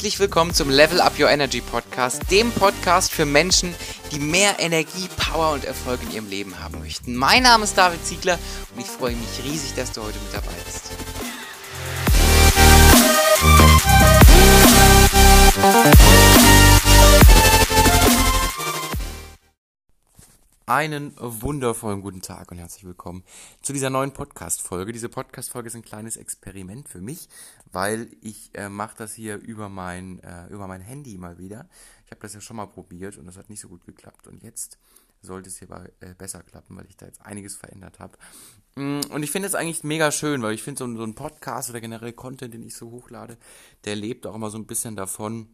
Herzlich willkommen zum Level Up Your Energy Podcast, dem Podcast für Menschen, die mehr Energie, Power und Erfolg in ihrem Leben haben möchten. Mein Name ist David Ziegler und ich freue mich riesig, dass du heute mit dabei bist. Einen wundervollen guten Tag und herzlich willkommen zu dieser neuen Podcast-Folge. Diese Podcast-Folge ist ein kleines Experiment für mich, weil ich äh, mache das hier über mein, äh, über mein Handy mal wieder. Ich habe das ja schon mal probiert und das hat nicht so gut geklappt. Und jetzt sollte es hierbei äh, besser klappen, weil ich da jetzt einiges verändert habe. Mm, und ich finde es eigentlich mega schön, weil ich finde so, so ein Podcast oder generell Content, den ich so hochlade, der lebt auch immer so ein bisschen davon,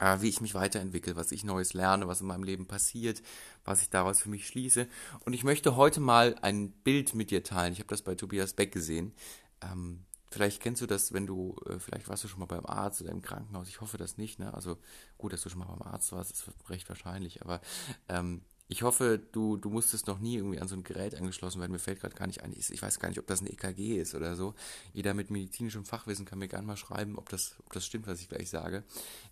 wie ich mich weiterentwickle, was ich Neues lerne, was in meinem Leben passiert, was ich daraus für mich schließe. Und ich möchte heute mal ein Bild mit dir teilen. Ich habe das bei Tobias Beck gesehen. Ähm, vielleicht kennst du das, wenn du, äh, vielleicht warst du schon mal beim Arzt oder im Krankenhaus. Ich hoffe das nicht. Ne? Also gut, dass du schon mal beim Arzt warst, ist recht wahrscheinlich. Aber ähm, ich hoffe, du, du musstest noch nie irgendwie an so ein Gerät angeschlossen werden. Mir fällt gerade gar nicht ein. Ich weiß gar nicht, ob das ein EKG ist oder so. Jeder mit medizinischem Fachwissen kann mir gerne mal schreiben, ob das, ob das stimmt, was ich gleich sage.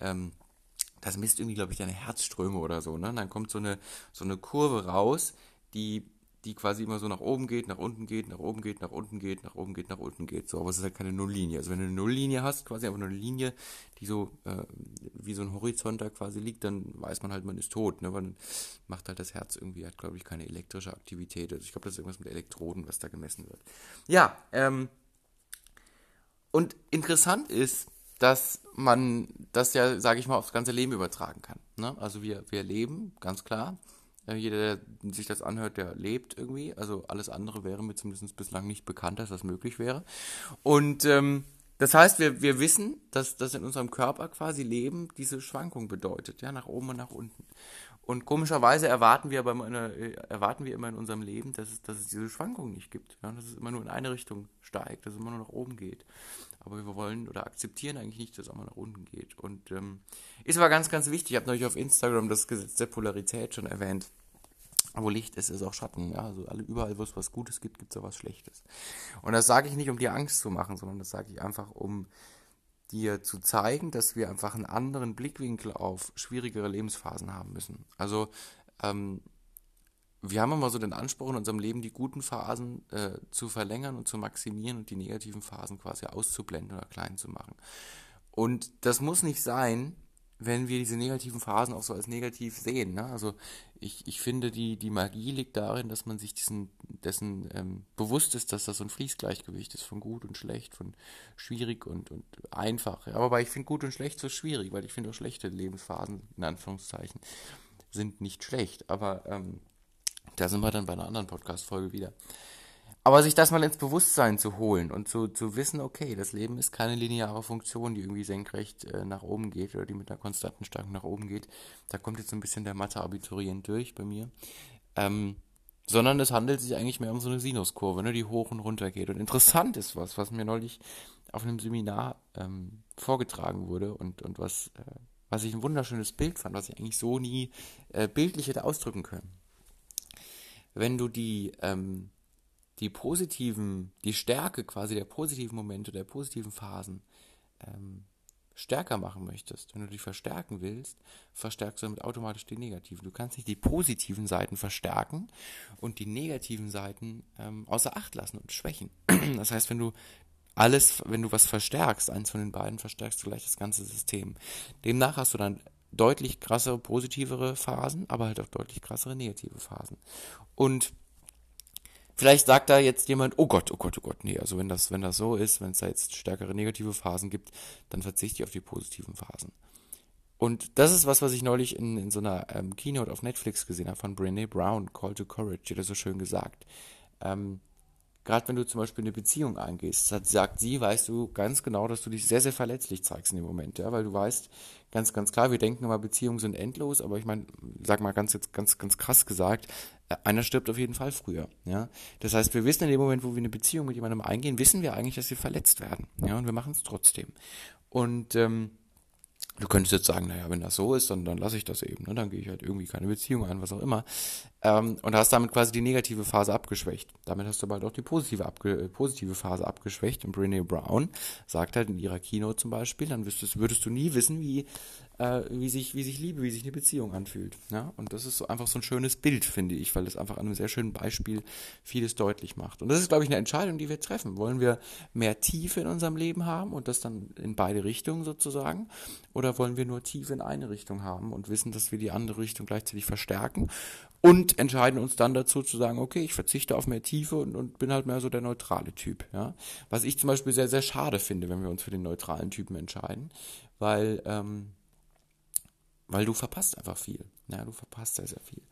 Ähm, das misst irgendwie, glaube ich, deine Herzströme oder so, ne? Und dann kommt so eine, so eine Kurve raus, die, die quasi immer so nach oben geht, nach unten geht, nach oben geht, nach unten geht, nach oben geht, nach unten geht. So, aber es ist halt keine Nulllinie. Also wenn du eine Nulllinie hast, quasi einfach nur eine Linie, die so äh, wie so ein Horizont da quasi liegt, dann weiß man halt, man ist tot, ne? Man macht halt das Herz irgendwie, hat, glaube ich, keine elektrische Aktivität. Also ich glaube, das ist irgendwas mit Elektroden, was da gemessen wird. Ja, ähm, und interessant ist, dass man das ja, sage ich mal, aufs ganze Leben übertragen kann. Ne? Also wir, wir leben, ganz klar. Äh, jeder, der sich das anhört, der lebt irgendwie. Also alles andere wäre mir zumindest bislang nicht bekannt, dass das möglich wäre. Und ähm, das heißt, wir, wir wissen, dass das in unserem Körper quasi Leben diese Schwankung bedeutet, ja, nach oben und nach unten. Und komischerweise erwarten wir aber immer, äh, erwarten wir immer in unserem Leben, dass es, dass es diese Schwankung nicht gibt. Ja, dass es immer nur in eine Richtung steigt, dass es immer nur nach oben geht. Aber wir wollen oder akzeptieren eigentlich nicht, dass es auch mal nach unten geht. Und ähm, ist aber ganz, ganz wichtig. Ich habe neulich auf Instagram das Gesetz der Polarität schon erwähnt. Wo Licht ist, ist auch Schatten. Ja? Also alle, überall, wo es was Gutes gibt, gibt es auch was Schlechtes. Und das sage ich nicht, um dir Angst zu machen, sondern das sage ich einfach, um dir zu zeigen, dass wir einfach einen anderen Blickwinkel auf schwierigere Lebensphasen haben müssen. Also ähm, wir haben immer so den Anspruch in unserem Leben, die guten Phasen äh, zu verlängern und zu maximieren und die negativen Phasen quasi auszublenden oder klein zu machen. Und das muss nicht sein, wenn wir diese negativen Phasen auch so als negativ sehen. Ne? Also ich, ich finde, die, die Magie liegt darin, dass man sich diesen, dessen ähm, bewusst ist, dass das so ein Fließgleichgewicht ist von gut und schlecht, von schwierig und, und einfach. Ja, aber ich finde gut und schlecht so schwierig, weil ich finde auch schlechte Lebensphasen, in Anführungszeichen, sind nicht schlecht. Aber ähm, da sind wir dann bei einer anderen Podcast-Folge wieder. Aber sich das mal ins Bewusstsein zu holen und zu, zu wissen, okay, das Leben ist keine lineare Funktion, die irgendwie senkrecht äh, nach oben geht oder die mit einer konstanten Stärke nach oben geht. Da kommt jetzt ein bisschen der Mathe-Abiturient durch bei mir. Ähm, sondern es handelt sich eigentlich mehr um so eine Sinuskurve, ne, die hoch und runter geht. Und interessant ist was, was mir neulich auf einem Seminar ähm, vorgetragen wurde und, und was, äh, was ich ein wunderschönes Bild fand, was ich eigentlich so nie äh, bildlich hätte ausdrücken können. Wenn du die ähm, die positiven, die Stärke quasi der positiven Momente, der positiven Phasen ähm, stärker machen möchtest, wenn du die verstärken willst, verstärkst du damit automatisch die negativen. Du kannst nicht die positiven Seiten verstärken und die negativen Seiten ähm, außer Acht lassen und schwächen. Das heißt, wenn du alles, wenn du was verstärkst, eins von den beiden, verstärkst du gleich das ganze System. Demnach hast du dann deutlich krassere positivere Phasen, aber halt auch deutlich krassere negative Phasen. Und Vielleicht sagt da jetzt jemand, oh Gott, oh Gott, oh Gott, nee, also wenn das, wenn das so ist, wenn es da jetzt stärkere negative Phasen gibt, dann verzichte ich auf die positiven Phasen. Und das ist was, was ich neulich in, in so einer ähm, Keynote auf Netflix gesehen habe von Brene Brown, Call to Courage, die hat das so schön gesagt. Ähm, Gerade wenn du zum Beispiel eine Beziehung eingehst, sagt sie, weißt du ganz genau, dass du dich sehr, sehr verletzlich zeigst in dem Moment, ja, weil du weißt, ganz, ganz klar, wir denken immer, Beziehungen sind endlos, aber ich meine, sag mal ganz, ganz, ganz krass gesagt, äh, einer stirbt auf jeden Fall früher, ja. Das heißt, wir wissen in dem Moment, wo wir eine Beziehung mit jemandem eingehen, wissen wir eigentlich, dass wir verletzt werden, ja, und wir machen es trotzdem. Und, ähm, Du könntest jetzt sagen, naja, wenn das so ist, dann, dann lasse ich das eben. Ne? Dann gehe ich halt irgendwie keine Beziehung ein, was auch immer. Ähm, und hast damit quasi die negative Phase abgeschwächt. Damit hast du bald auch die positive, abge äh, positive Phase abgeschwächt. Und Brene Brown sagt halt in ihrer Keynote zum Beispiel, dann würdest, würdest du nie wissen, wie, äh, wie, sich, wie sich Liebe, wie sich eine Beziehung anfühlt. Ja? Und das ist so einfach so ein schönes Bild, finde ich, weil das einfach an einem sehr schönen Beispiel vieles deutlich macht. Und das ist, glaube ich, eine Entscheidung, die wir treffen. Wollen wir mehr Tiefe in unserem Leben haben und das dann in beide Richtungen sozusagen? Oder wollen wir nur Tiefe in eine Richtung haben und wissen, dass wir die andere Richtung gleichzeitig verstärken? Und entscheiden uns dann dazu zu sagen, okay, ich verzichte auf mehr Tiefe und, und bin halt mehr so der neutrale Typ. Ja? Was ich zum Beispiel sehr, sehr schade finde, wenn wir uns für den neutralen Typen entscheiden, weil ähm, weil du verpasst einfach viel. Ja, du verpasst sehr, sehr viel.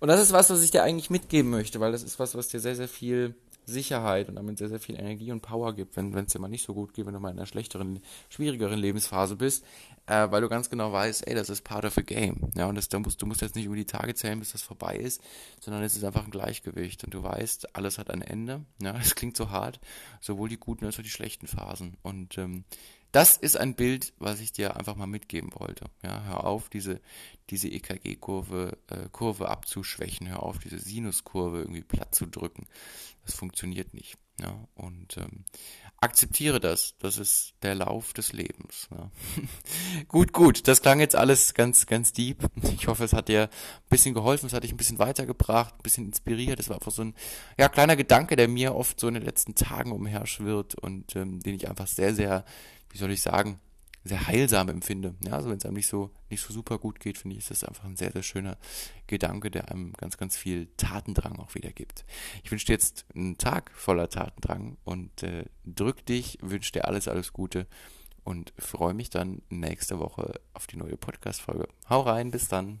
Und das ist was, was ich dir eigentlich mitgeben möchte, weil das ist was, was dir sehr, sehr viel Sicherheit und damit sehr, sehr viel Energie und Power gibt, wenn es dir mal nicht so gut geht, wenn du mal in einer schlechteren, schwierigeren Lebensphase bist, äh, weil du ganz genau weißt, ey, das ist part of a game. Ja, und das, da musst, du musst jetzt nicht über die Tage zählen, bis das vorbei ist, sondern es ist einfach ein Gleichgewicht und du weißt, alles hat ein Ende. Ja, das klingt so hart, sowohl die guten als auch die schlechten Phasen. Und ähm, das ist ein Bild, was ich dir einfach mal mitgeben wollte. Ja, hör auf, diese, diese EKG-Kurve äh, Kurve abzuschwächen, hör auf, diese Sinuskurve irgendwie platt zu drücken. Das funktioniert nicht. Ja, und ähm, akzeptiere das. Das ist der Lauf des Lebens. Ja. gut, gut. Das klang jetzt alles ganz, ganz deep. Ich hoffe, es hat dir ein bisschen geholfen, es hat dich ein bisschen weitergebracht, ein bisschen inspiriert. Es war einfach so ein ja, kleiner Gedanke, der mir oft so in den letzten Tagen umherschwirrt und ähm, den ich einfach sehr, sehr wie soll ich sagen, sehr heilsam empfinde. Ja, also wenn es einem nicht so, nicht so super gut geht, finde ich, ist das einfach ein sehr, sehr schöner Gedanke, der einem ganz, ganz viel Tatendrang auch wieder gibt. Ich wünsche dir jetzt einen Tag voller Tatendrang und äh, drück dich, wünsche dir alles, alles Gute und freue mich dann nächste Woche auf die neue Podcast-Folge. Hau rein, bis dann.